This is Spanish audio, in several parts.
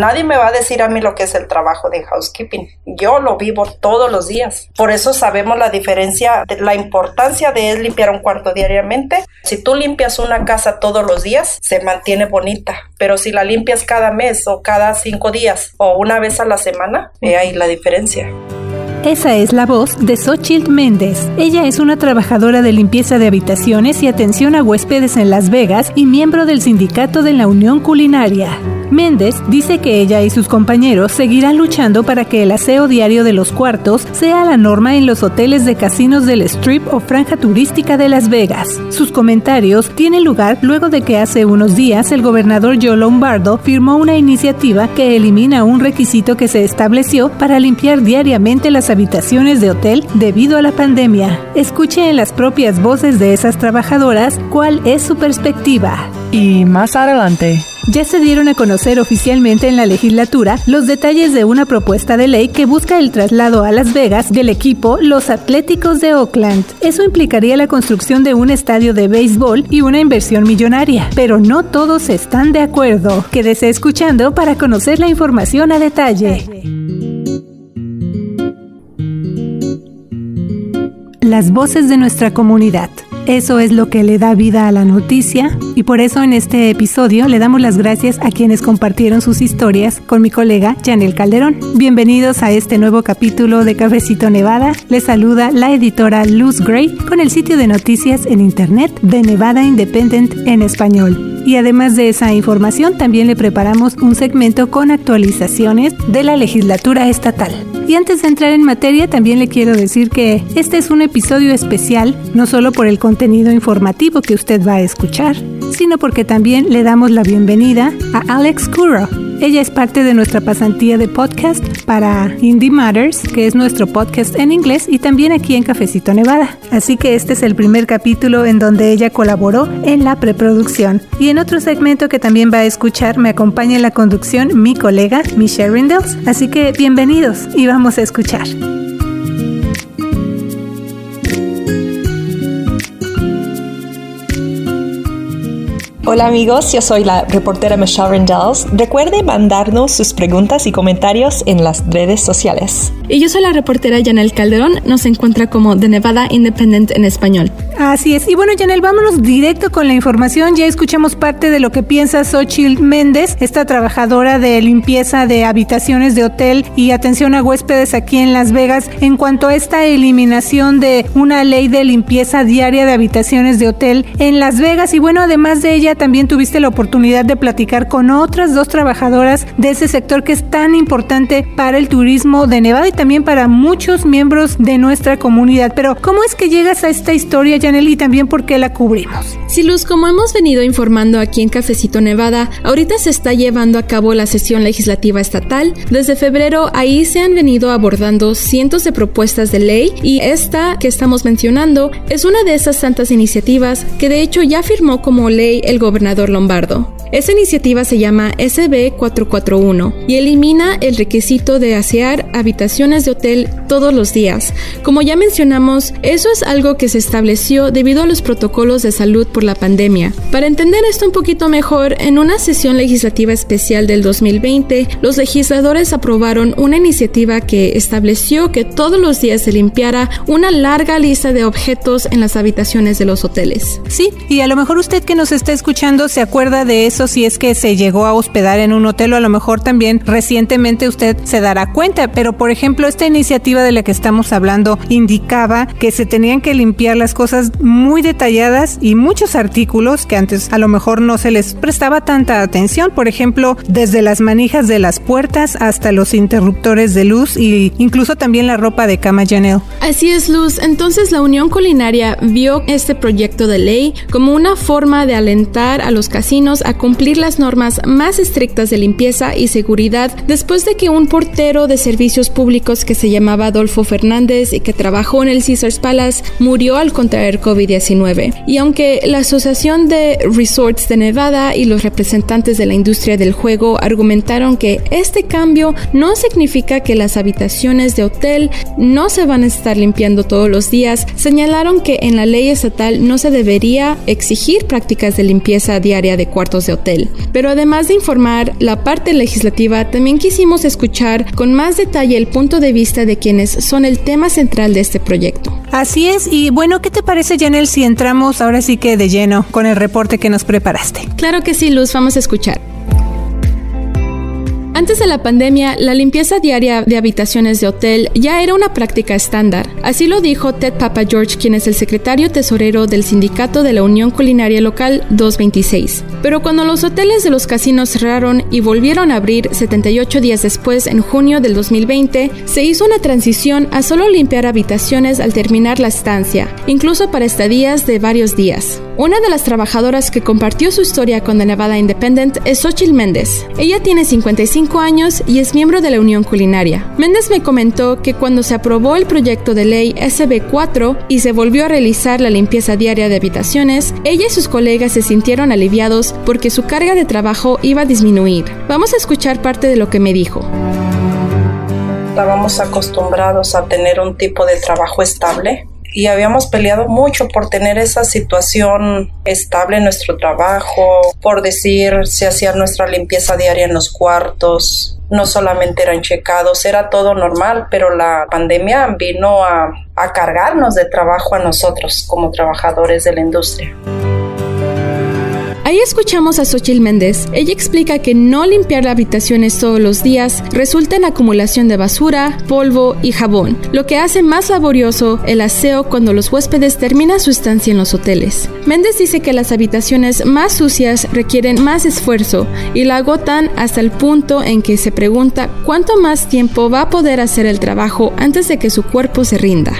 Nadie me va a decir a mí lo que es el trabajo de housekeeping. Yo lo vivo todos los días. Por eso sabemos la diferencia, la importancia de limpiar un cuarto diariamente. Si tú limpias una casa todos los días, se mantiene bonita. Pero si la limpias cada mes o cada cinco días o una vez a la semana, ve ahí la diferencia. Esa es la voz de Xochitl Méndez. Ella es una trabajadora de limpieza de habitaciones y atención a huéspedes en Las Vegas y miembro del sindicato de la Unión Culinaria. Méndez dice que ella y sus compañeros seguirán luchando para que el aseo diario de los cuartos sea la norma en los hoteles de casinos del Strip o franja turística de Las Vegas. Sus comentarios tienen lugar luego de que hace unos días el gobernador Joe Lombardo firmó una iniciativa que elimina un requisito que se estableció para limpiar diariamente las habitaciones de hotel debido a la pandemia. Escuche en las propias voces de esas trabajadoras cuál es su perspectiva. Y más adelante ya se dieron a conocer oficialmente en la legislatura los detalles de una propuesta de ley que busca el traslado a Las Vegas del equipo Los Atléticos de Oakland. Eso implicaría la construcción de un estadio de béisbol y una inversión millonaria, pero no todos están de acuerdo. Quédese escuchando para conocer la información a detalle. Las voces de nuestra comunidad. Eso es lo que le da vida a la noticia y por eso en este episodio le damos las gracias a quienes compartieron sus historias con mi colega Janel Calderón. Bienvenidos a este nuevo capítulo de Cafecito Nevada. Les saluda la editora Luz Gray con el sitio de noticias en internet de Nevada Independent en español. Y además de esa información, también le preparamos un segmento con actualizaciones de la legislatura estatal. Y antes de entrar en materia, también le quiero decir que este es un episodio especial, no solo por el contenido informativo que usted va a escuchar, sino porque también le damos la bienvenida a Alex Curro. Ella es parte de nuestra pasantía de podcast para Indie Matters, que es nuestro podcast en inglés y también aquí en Cafecito Nevada. Así que este es el primer capítulo en donde ella colaboró en la preproducción. Y en otro segmento que también va a escuchar me acompaña en la conducción mi colega Michelle Rindels. Así que bienvenidos y vamos a escuchar. Hola amigos, yo soy la reportera Michelle Rendells. Recuerde mandarnos sus preguntas y comentarios en las redes sociales. Y yo soy la reportera Janel Calderón, nos encuentra como The Nevada Independent en español. Así es. Y bueno, Janel, vámonos directo con la información. Ya escuchamos parte de lo que piensa Xochitl Méndez, esta trabajadora de limpieza de habitaciones de hotel y atención a huéspedes aquí en Las Vegas, en cuanto a esta eliminación de una ley de limpieza diaria de habitaciones de hotel en Las Vegas. Y bueno, además de ella, también tuviste la oportunidad de platicar con otras dos trabajadoras de ese sector que es tan importante para el turismo de Nevada y también para muchos miembros de nuestra comunidad. Pero, ¿cómo es que llegas a esta historia, Janel, y también por qué la cubrimos? Sí, Luz, como hemos venido informando aquí en Cafecito Nevada, ahorita se está llevando a cabo la sesión legislativa estatal. Desde febrero ahí se han venido abordando cientos de propuestas de ley y esta que estamos mencionando es una de esas tantas iniciativas que de hecho ya firmó como ley el gobernador Lombardo. Esa iniciativa se llama SB 441 y elimina el requisito de asear habitaciones de hotel todos los días. Como ya mencionamos, eso es algo que se estableció debido a los protocolos de salud por la pandemia. Para entender esto un poquito mejor, en una sesión legislativa especial del 2020, los legisladores aprobaron una iniciativa que estableció que todos los días se limpiara una larga lista de objetos en las habitaciones de los hoteles. Sí, y a lo mejor usted que nos está escuchando se acuerda de eso si es que se llegó a hospedar en un hotel o a lo mejor también recientemente usted se dará cuenta. Pero por ejemplo, esta iniciativa de la que estamos hablando indicaba que se tenían que limpiar las cosas muy detalladas y muchos artículos que antes a lo mejor no se les prestaba tanta atención. Por ejemplo, desde las manijas de las puertas hasta los interruptores de luz e incluso también la ropa de cama Janelle. Así es, Luz. Entonces la Unión Culinaria vio este proyecto de ley como una forma de alentar a los casinos a cumplir las normas más estrictas de limpieza y seguridad después de que un portero de servicios públicos que se llamaba Adolfo Fernández, que trabajó en el Caesars Palace, murió al contraer COVID-19. Y aunque la Asociación de Resorts de Nevada y los representantes de la industria del juego argumentaron que este cambio no significa que las habitaciones de hotel no se van a estar limpiando todos los días, señalaron que en la ley estatal no se debería exigir prácticas de limpieza diaria de cuartos de hotel. Pero además de informar la parte legislativa, también quisimos escuchar con más detalle el punto de vista de quienes son el tema central de este proyecto. Así es, y bueno, ¿qué te parece, Janel, si entramos ahora sí que de lleno con el reporte que nos preparaste? Claro que sí, Luz, vamos a escuchar. Antes de la pandemia, la limpieza diaria de habitaciones de hotel ya era una práctica estándar. Así lo dijo Ted Papa George, quien es el secretario tesorero del sindicato de la Unión Culinaria Local 226. Pero cuando los hoteles de los casinos cerraron y volvieron a abrir 78 días después, en junio del 2020, se hizo una transición a solo limpiar habitaciones al terminar la estancia, incluso para estadías de varios días. Una de las trabajadoras que compartió su historia con The Nevada Independent es Xochitl Méndez. Ella tiene 55 años y es miembro de la Unión Culinaria. Méndez me comentó que cuando se aprobó el proyecto de ley SB4 y se volvió a realizar la limpieza diaria de habitaciones, ella y sus colegas se sintieron aliviados porque su carga de trabajo iba a disminuir. Vamos a escuchar parte de lo que me dijo estábamos acostumbrados a tener un tipo de trabajo estable y habíamos peleado mucho por tener esa situación estable en nuestro trabajo, por decir se hacía nuestra limpieza diaria en los cuartos, no solamente eran checados, era todo normal, pero la pandemia vino a, a cargarnos de trabajo a nosotros como trabajadores de la industria. Ahí escuchamos a Xochil Méndez. Ella explica que no limpiar habitaciones todos los días resulta en acumulación de basura, polvo y jabón, lo que hace más laborioso el aseo cuando los huéspedes terminan su estancia en los hoteles. Méndez dice que las habitaciones más sucias requieren más esfuerzo y la agotan hasta el punto en que se pregunta cuánto más tiempo va a poder hacer el trabajo antes de que su cuerpo se rinda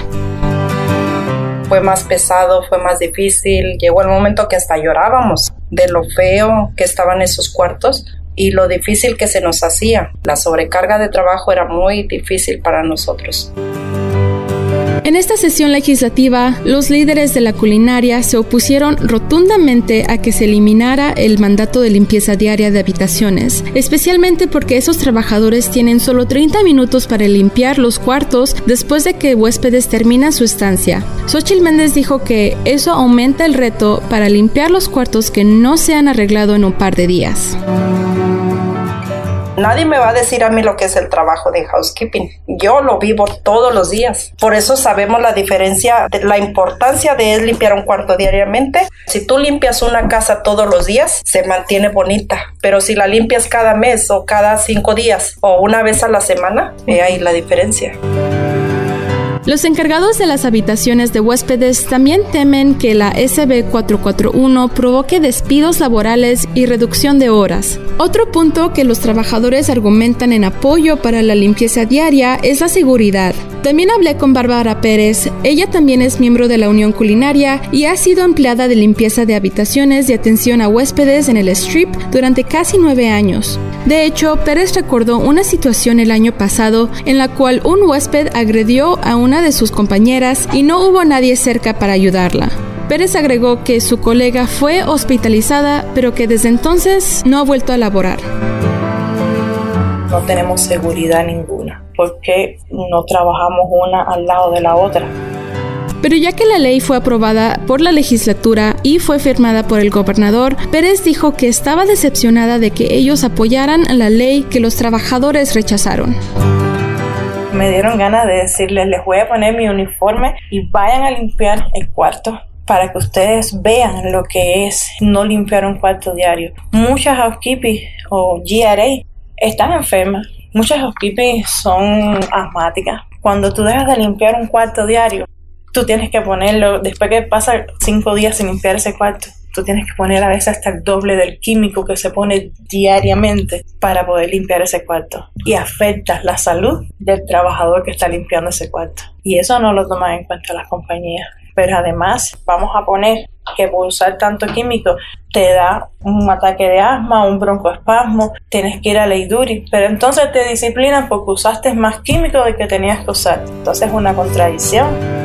fue más pesado, fue más difícil. Llegó el momento que hasta llorábamos de lo feo que estaban esos cuartos y lo difícil que se nos hacía. La sobrecarga de trabajo era muy difícil para nosotros. En esta sesión legislativa, los líderes de la culinaria se opusieron rotundamente a que se eliminara el mandato de limpieza diaria de habitaciones, especialmente porque esos trabajadores tienen solo 30 minutos para limpiar los cuartos después de que huéspedes terminan su estancia. Xochitl Méndez dijo que eso aumenta el reto para limpiar los cuartos que no se han arreglado en un par de días. Nadie me va a decir a mí lo que es el trabajo de housekeeping. Yo lo vivo todos los días. Por eso sabemos la diferencia, la importancia de es limpiar un cuarto diariamente. Si tú limpias una casa todos los días, se mantiene bonita. Pero si la limpias cada mes o cada cinco días o una vez a la semana, ve ahí la diferencia. Los encargados de las habitaciones de huéspedes también temen que la SB 441 provoque despidos laborales y reducción de horas. Otro punto que los trabajadores argumentan en apoyo para la limpieza diaria es la seguridad. También hablé con Bárbara Pérez, ella también es miembro de la Unión Culinaria y ha sido empleada de limpieza de habitaciones de atención a huéspedes en el Strip durante casi nueve años. De hecho, Pérez recordó una situación el año pasado en la cual un huésped agredió a una de sus compañeras y no hubo nadie cerca para ayudarla. Pérez agregó que su colega fue hospitalizada, pero que desde entonces no ha vuelto a laborar. No tenemos seguridad ninguna porque no trabajamos una al lado de la otra. Pero ya que la ley fue aprobada por la legislatura y fue firmada por el gobernador, Pérez dijo que estaba decepcionada de que ellos apoyaran la ley que los trabajadores rechazaron. Me dieron ganas de decirles, les voy a poner mi uniforme y vayan a limpiar el cuarto para que ustedes vean lo que es no limpiar un cuarto diario. Muchas housekeeping o GRA están enfermas Muchas housekeeping son asmáticas. Cuando tú dejas de limpiar un cuarto diario, tú tienes que ponerlo, después que pasa cinco días sin limpiar ese cuarto, tú tienes que poner a veces hasta el doble del químico que se pone diariamente para poder limpiar ese cuarto. Y afecta la salud del trabajador que está limpiando ese cuarto. Y eso no lo toman en cuenta las compañías. Pero además vamos a poner que por usar tanto químico te da un ataque de asma, un broncoespasmo, tienes que ir a ley duri, pero entonces te disciplinan porque usaste más químico de que tenías que usar. Entonces es una contradicción.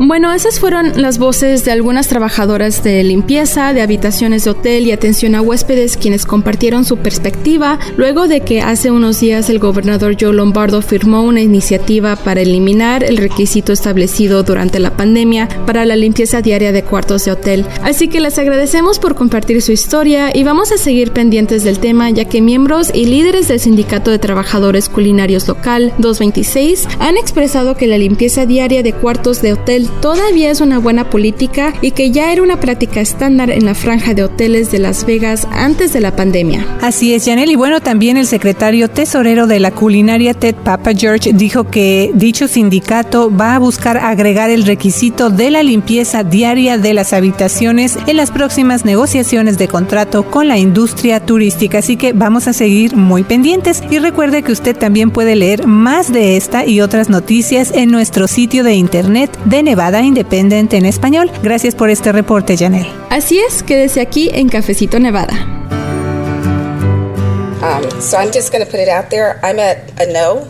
Bueno, esas fueron las voces de algunas trabajadoras de limpieza, de habitaciones de hotel y atención a huéspedes quienes compartieron su perspectiva luego de que hace unos días el gobernador Joe Lombardo firmó una iniciativa para eliminar el requisito establecido durante la pandemia para la limpieza diaria de cuartos de hotel. Así que les agradecemos por compartir su historia y vamos a seguir pendientes del tema ya que miembros y líderes del Sindicato de Trabajadores Culinarios Local 226 han expresado que la limpieza diaria de cuartos de hotel todavía es una buena política y que ya era una práctica estándar en la franja de hoteles de Las Vegas antes de la pandemia. Así es, Janelle. Y bueno, también el secretario tesorero de la culinaria Ted Papa George dijo que dicho sindicato va a buscar agregar el requisito de la limpieza diaria de las habitaciones en las próximas negociaciones de contrato con la industria turística. Así que vamos a seguir muy pendientes y recuerde que usted también puede leer más de esta y otras noticias en nuestro sitio de internet de Nevada Independent en español. Gracias por este reporte, Janelle. Así es, quédese aquí en Cafecito Nevada. Um, so I'm just going to put it out there. I'm at a no,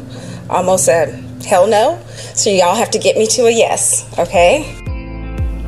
almost a hell no. So y'all have to get me to a yes, okay?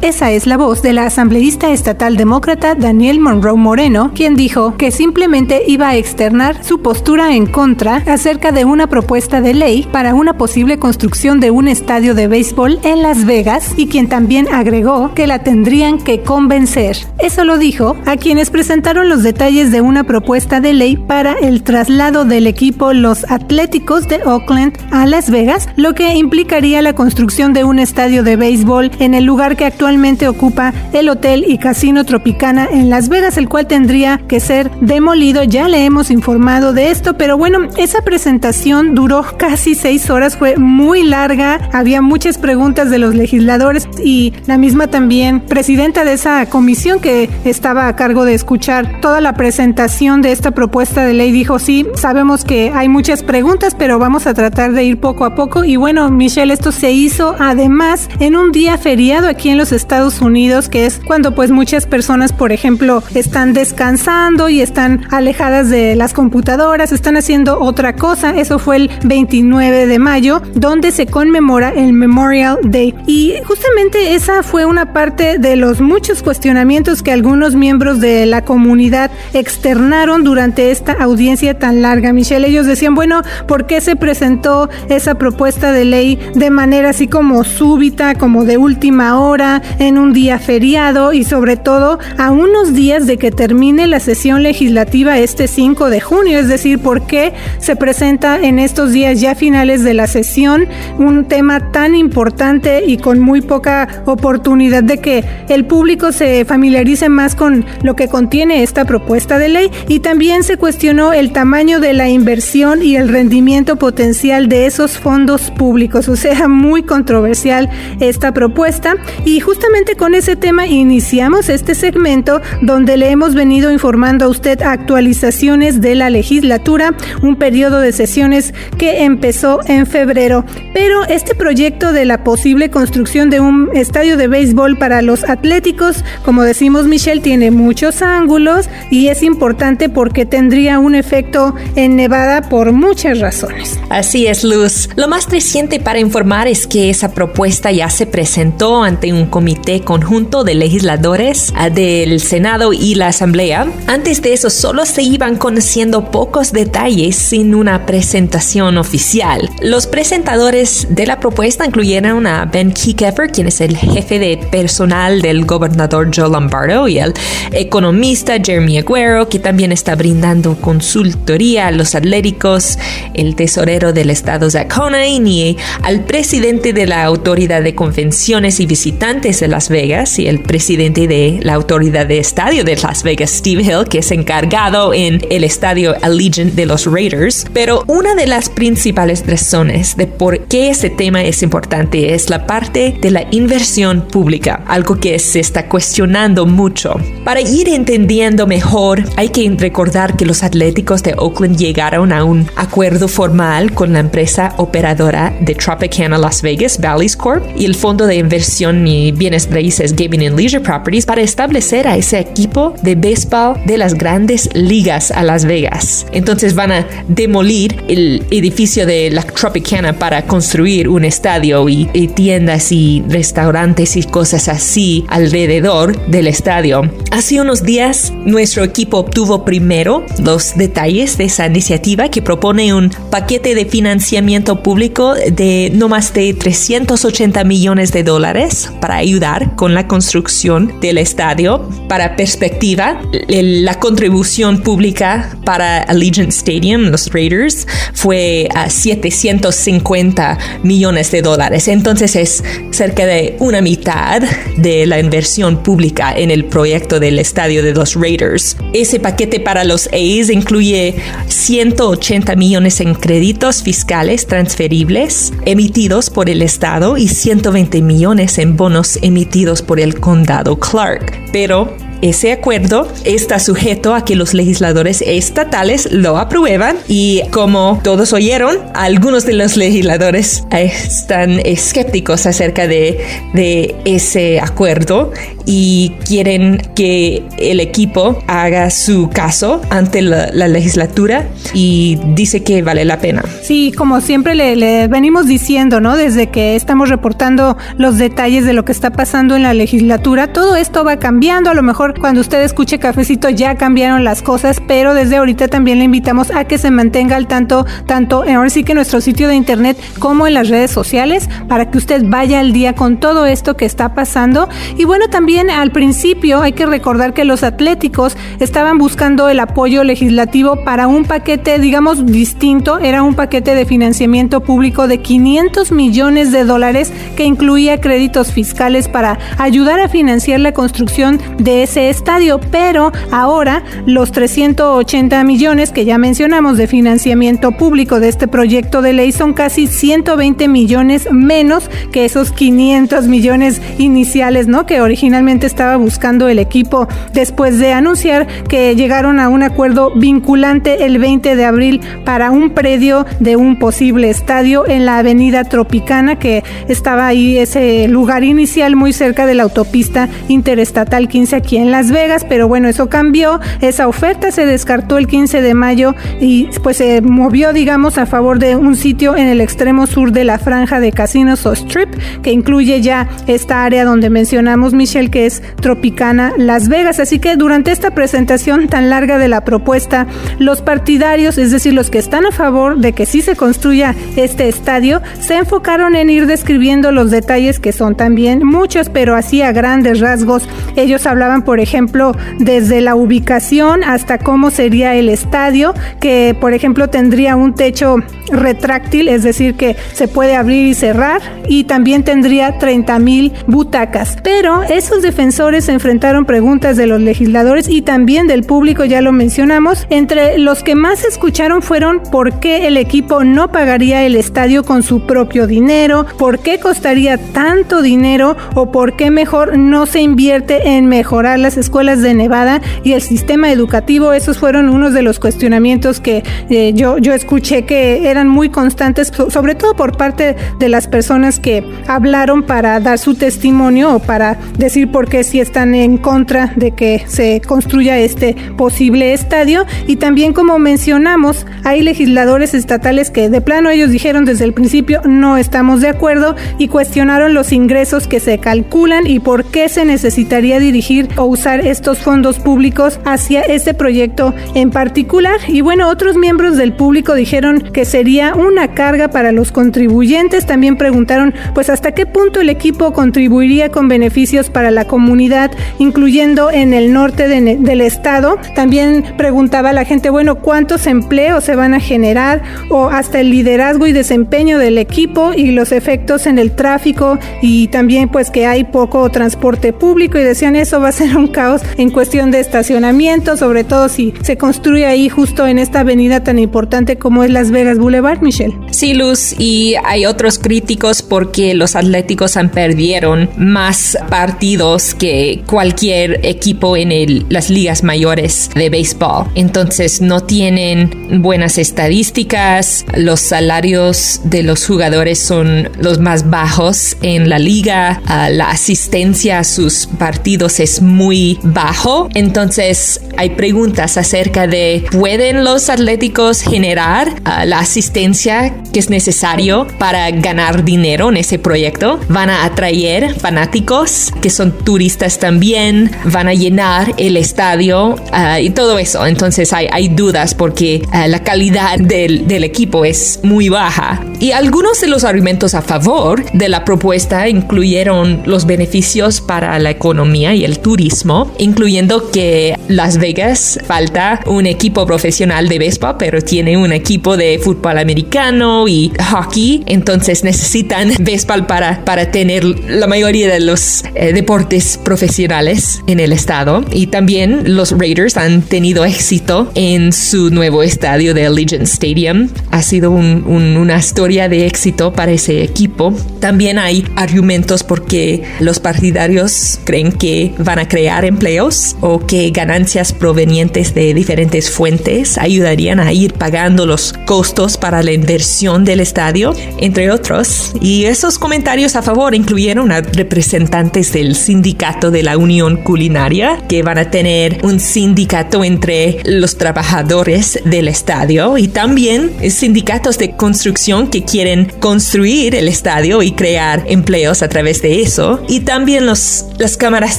Esa es la voz de la asambleísta estatal demócrata Daniel Monroe Moreno, quien dijo que simplemente iba a externar su postura en contra acerca de una propuesta de ley para una posible construcción de un estadio de béisbol en Las Vegas y quien también agregó que la tendrían que convencer. Eso lo dijo a quienes presentaron los detalles de una propuesta de ley para el traslado del equipo Los Atléticos de Oakland a Las Vegas, lo que implicaría la construcción de un estadio de béisbol en el lugar que actualmente actualmente ocupa el Hotel y Casino Tropicana en Las Vegas, el cual tendría que ser demolido. Ya le hemos informado de esto, pero bueno, esa presentación duró casi seis horas, fue muy larga, había muchas preguntas de los legisladores y la misma también presidenta de esa comisión que estaba a cargo de escuchar toda la presentación de esta propuesta de ley dijo, sí, sabemos que hay muchas preguntas, pero vamos a tratar de ir poco a poco. Y bueno, Michelle, esto se hizo además en un día feriado aquí en los Estados Unidos, que es cuando pues muchas personas, por ejemplo, están descansando y están alejadas de las computadoras, están haciendo otra cosa. Eso fue el 29 de mayo, donde se conmemora el Memorial Day. Y justamente esa fue una parte de los muchos cuestionamientos que algunos miembros de la comunidad externaron durante esta audiencia tan larga. Michelle, ellos decían, bueno, ¿por qué se presentó esa propuesta de ley de manera así como súbita, como de última hora? En un día feriado y sobre todo a unos días de que termine la sesión legislativa este 5 de junio, es decir, por qué se presenta en estos días ya finales de la sesión un tema tan importante y con muy poca oportunidad de que el público se familiarice más con lo que contiene esta propuesta de ley y también se cuestionó el tamaño de la inversión y el rendimiento potencial de esos fondos públicos, o sea, muy controversial esta propuesta. Y justamente con ese tema iniciamos este segmento donde le hemos venido informando a usted actualizaciones de la legislatura, un periodo de sesiones que empezó en febrero. Pero este proyecto de la posible construcción de un estadio de béisbol para los atléticos, como decimos Michelle, tiene muchos ángulos y es importante porque tendría un efecto en Nevada por muchas razones. Así es, Luz. Lo más reciente para informar es que esa propuesta ya se presentó ante un comité conjunto de legisladores del Senado y la Asamblea. Antes de eso solo se iban conociendo pocos detalles sin una presentación oficial. Los presentadores de la propuesta incluyeron a Ben Kiekefer, quien es el jefe de personal del gobernador Joe Lombardo, y el economista Jeremy Aguero, que también está brindando consultoría a los atléticos, el tesorero del estado Zach Conine y al presidente de la Autoridad de Convenciones y Visitantes De Las Vegas y el presidente de la autoridad de estadio de Las Vegas, Steve Hill, que es encargado en el estadio Allegiant de los Raiders. Pero una de las principales razones de por qué ese tema es importante es la parte de la inversión pública, algo que se está cuestionando mucho. Para ir entendiendo mejor, hay que recordar que los atléticos de Oakland llegaron a un acuerdo formal con la empresa operadora de Tropicana Las Vegas, Valleys Corp, y el Fondo de Inversión y Bienes Raíces Gaming and Leisure Properties para establecer a ese equipo de béisbol de las grandes ligas a Las Vegas. Entonces van a demolir el edificio de la Tropicana para construir un estadio y, y tiendas y restaurantes y cosas así alrededor del estadio. Hace unos días nuestro equipo obtuvo primero los detalles de esa iniciativa que propone un paquete de financiamiento público de no más de 380 millones de dólares para ayudar con la construcción del estadio. Para perspectiva, la contribución pública para Allegiant Stadium, los Raiders, fue a 750 millones de dólares. Entonces es cerca de una mitad de la inversión pública en el proyecto del estadio de los Raiders. Ese paquete para los A's incluye 180 millones en créditos fiscales transferibles emitidos por el Estado y 120 millones en bonos emitidos por el condado Clark. Pero ese acuerdo está sujeto a que los legisladores estatales lo aprueban y como todos oyeron, algunos de los legisladores están escépticos acerca de, de ese acuerdo y quieren que el equipo haga su caso ante la, legislatura y dice que vale la pena. Sí, como siempre le, le, venimos diciendo, ¿no? Desde que estamos reportando los detalles de lo que está pasando en la legislatura, todo esto va cambiando. A lo mejor cuando usted escuche cafecito ya cambiaron las cosas, pero desde ahorita también le invitamos a que se mantenga al tanto, tanto ahora sí que en nuestro sitio de internet como en las redes sociales, para que usted vaya al día con todo esto que está pasando. Y bueno, también al principio hay que recordar que los atléticos estaban buscando el apoyo legislativo para un paquete, digamos, distinto. Era un paquete de financiamiento público de 500 millones de dólares que incluía créditos fiscales para ayudar a financiar la construcción de ese estadio. Pero ahora los 380 millones que ya mencionamos de financiamiento público de este proyecto de ley son casi 120 millones menos que esos 500 millones iniciales, ¿no? Que originalmente estaba buscando el equipo después de anunciar que llegaron a un acuerdo vinculante el 20 de abril para un predio de un posible estadio en la avenida Tropicana que estaba ahí ese lugar inicial muy cerca de la autopista interestatal 15 aquí en Las Vegas, pero bueno, eso cambió, esa oferta se descartó el 15 de mayo y pues se movió digamos a favor de un sitio en el extremo sur de la franja de casinos o strip que incluye ya esta área donde mencionamos Michelle que es Tropicana Las Vegas. Así que durante esta presentación tan larga de la propuesta, los partidarios, es decir, los que están a favor de que sí se construya este estadio, se enfocaron en ir describiendo los detalles que son también muchos, pero así a grandes rasgos. Ellos hablaban, por ejemplo, desde la ubicación hasta cómo sería el estadio, que por ejemplo tendría un techo retráctil, es decir, que se puede abrir y cerrar, y también tendría 30 mil butacas. Pero esos defensores enfrentaron preguntas de los legisladores y también del público, ya lo mencionamos. Entre los que más escucharon fueron por qué el equipo no pagaría el estadio con su propio dinero, por qué costaría tanto dinero o por qué mejor no se invierte en mejorar las escuelas de Nevada y el sistema educativo. Esos fueron unos de los cuestionamientos que eh, yo, yo escuché que eran muy constantes, sobre todo por parte de las personas que hablaron para dar su testimonio o para decir porque si están en contra de que se construya este posible estadio. Y también como mencionamos, hay legisladores estatales que de plano ellos dijeron desde el principio no estamos de acuerdo y cuestionaron los ingresos que se calculan y por qué se necesitaría dirigir o usar estos fondos públicos hacia este proyecto en particular. Y bueno, otros miembros del público dijeron que sería una carga para los contribuyentes. También preguntaron pues hasta qué punto el equipo contribuiría con beneficios para la comunidad, incluyendo en el norte del estado. También preguntaba la gente, bueno, ¿cuántos empleos se van a generar? O hasta el liderazgo y desempeño del equipo y los efectos en el tráfico y también pues que hay poco transporte público y eso va a ser un caos en cuestión de estacionamiento, sobre todo si se construye ahí justo en esta avenida tan importante como es Las Vegas Boulevard, Michelle. Sí, Luz, y hay otros críticos porque los atléticos han perdieron más partidos que cualquier equipo en las ligas mayores de béisbol. Entonces no tienen buenas estadísticas, los salarios de los jugadores son los más bajos en la liga, ah, la asistencia a sus partidos es muy bajo. Entonces hay preguntas acerca de ¿pueden los atléticos generar ah, la asistencia que es necesario para ganar dinero en ese proyecto? ¿Van a atraer fanáticos que son turistas también? ¿Van a llenar el estadio? Ah, y todo eso. Entonces hay, dudas porque la calidad del equipo es muy baja. Y algunos de los argumentos a favor de la propuesta incluyeron los beneficios para la economía y el turismo, incluyendo que Las Vegas falta un equipo profesional de béisbol, pero tiene un equipo de fútbol americano y hockey, entonces necesitan béisbol para, para tener la mayoría de los eh, deportes profesionales en el estado. Y también los Raiders han tenido éxito en su nuevo estadio de Allegiant Stadium. Ha sido una historia de éxito para ese equipo. También hay argumentos porque los partidarios creen que van a crear empleos o que ganancias provenientes de diferentes fuentes ayudarían a ir pagando los costos para la inversión del estadio, entre otros. Y esos comentarios a favor incluyeron a representantes del sindicato de la Unión Culinaria, que van a tener un sindicato entre los trabajadores del estadio y también sindicatos de construcción que quieren construir el estadio y crear empleos a través de eso. Y también los, las cámaras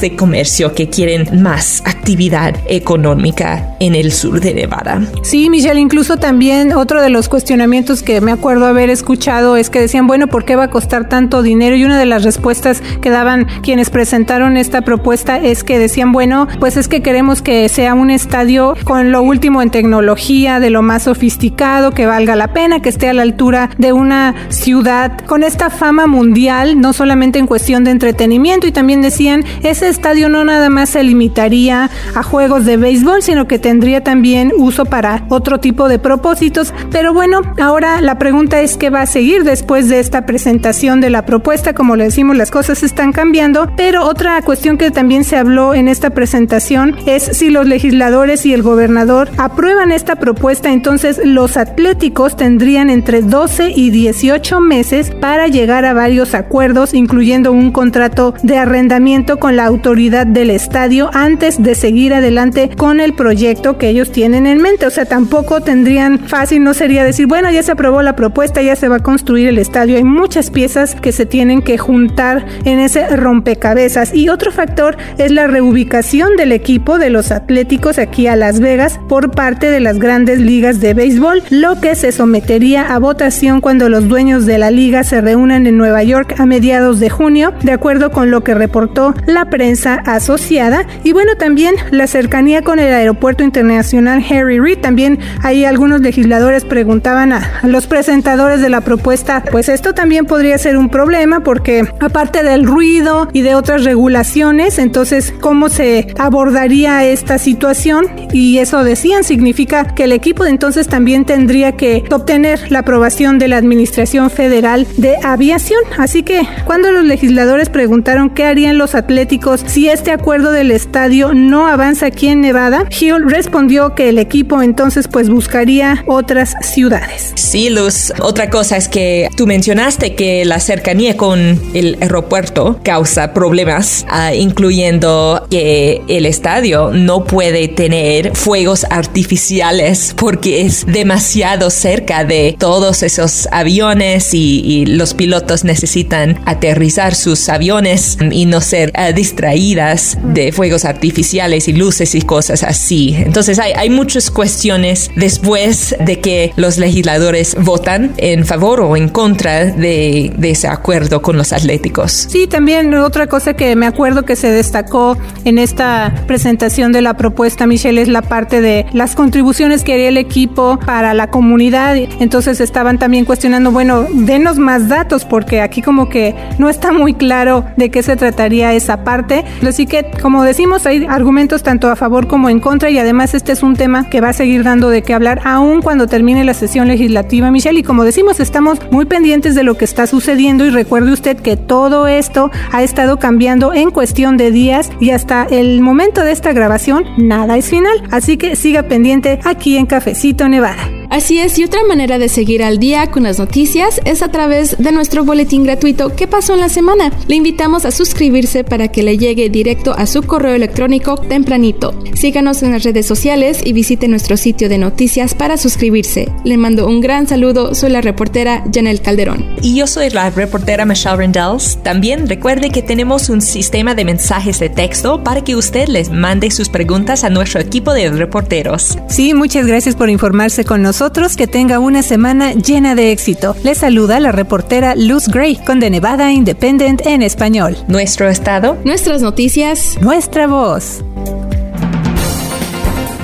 de comercio que quieren más actividad económica en el sur de Nevada. Sí, Michelle, incluso también otro de los cuestionamientos que me acuerdo haber escuchado es que decían, bueno, ¿por qué va a costar tanto dinero? Y una de las respuestas que daban quienes presentaron esta propuesta es que decían, bueno, pues es que queremos que sea un estadio con lo último en tecnología, de lo más sofisticado, que valga la pena, que esté a la altura de una ciudad con esta fama mundial, no solamente en cuestión de entretenimiento, y también decían, ese estadio no nada más se limitaría a juegos de béisbol, sino que tendría también uso para otro tipo de propósitos. Pero bueno, ahora la pregunta es qué va a seguir después de esta presentación de la propuesta. Como le decimos, las cosas están cambiando, pero otra cuestión que también se habló en esta presentación es si los legisladores y el gobernador aprueban esta propuesta, entonces los atléticos tendrían entre 12 y 18 meses para llegar a varios acuerdos, incluyendo un contrato de arrendamiento con la autoridad del estadio antes de seguir adelante con el proyecto que ellos tienen en mente. O sea, tampoco tendrían fácil, no sería decir, bueno, ya se aprobó la propuesta, ya se va a construir el estadio. Hay muchas piezas que se tienen que juntar en ese rompecabezas. Y otro factor es la reubicación del equipo de los Atléticos aquí a Las Vegas por parte de las grandes ligas de béisbol, lo que se sometería a votación cuando los dueños de la liga se reúnan en Nueva York a mediados de junio, de acuerdo con lo que reportó la prensa asociada. Y bueno, también la cercanía con el aeropuerto internacional Harry Reid. También ahí algunos legisladores preguntaban a los presentadores de la propuesta, pues esto también podría ser un problema porque aparte del ruido y de otras regulaciones, entonces cómo se abordaría esta situación y eso decían significa que el equipo entonces también tendría que obtener la aprobación de la Administración Federal de Aviación. Así que cuando los legisladores preguntaron qué harían los atléticos si este acuerdo del estadio no avanza aquí en Nevada, Hill respondió que el equipo entonces pues buscaría otras ciudades. Sí, Luz. Otra cosa es que tú mencionaste que la cercanía con el aeropuerto causa problemas, uh, incluyendo que el estadio no puede tener fuegos artificiales porque es demasiado cerca de todos esos aviones y, los pilotos necesitan aterrizar sus aviones y no ser eh, distraídas de fuegos artificiales y luces y cosas así. Entonces hay, hay muchas cuestiones después de que los legisladores votan en favor o en contra de, de ese acuerdo con los atléticos. Sí, también otra cosa que me acuerdo que se destacó en esta presentación de la propuesta, Michelle, es la parte de las contribuciones que haría el equipo para la comunidad. Entonces estaban también cuestionando, bueno, denos más datos porque aquí como que no está muy claro de qué se trataría esa parte. Así que, como decimos, hay argumentos tanto a favor como en contra y además este es un tema que va a seguir dando de qué hablar aún cuando termine la sesión legislativa, Michelle. Y como decimos, estamos muy pendientes de lo que está sucediendo y recuerde usted que todo esto ha estado cambiando en cuestión de días y hasta el momento de esta grabación nada es final. Así que siga pendiente aquí en Cafecito Nevada. Así es, y otra manera de seguir al día con las noticias es a través de nuestro boletín gratuito ¿Qué pasó en la semana? Le invitamos a suscribirse para que le llegue directo a su correo electrónico tempranito. Síganos en las redes sociales y visite nuestro sitio de noticias para suscribirse. Le mando un gran saludo, soy la reportera Janelle Calderón. Y yo soy la reportera Michelle Rendells. También recuerde que tenemos un sistema de mensajes de texto para que usted les mande sus preguntas a nuestro equipo de reporteros. Sí, muchas gracias por informarse con nosotros que tenga una semana llena de éxito. Le saluda la reportera Luz Gray con The Nevada Independent en español. Nuestro estado, nuestras noticias, nuestra voz.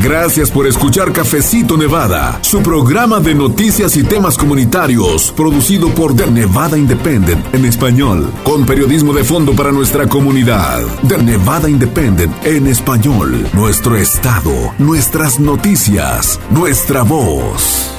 Gracias por escuchar Cafecito Nevada, su programa de noticias y temas comunitarios, producido por The Nevada Independent en español, con periodismo de fondo para nuestra comunidad. The Nevada Independent en español, nuestro estado, nuestras noticias, nuestra voz.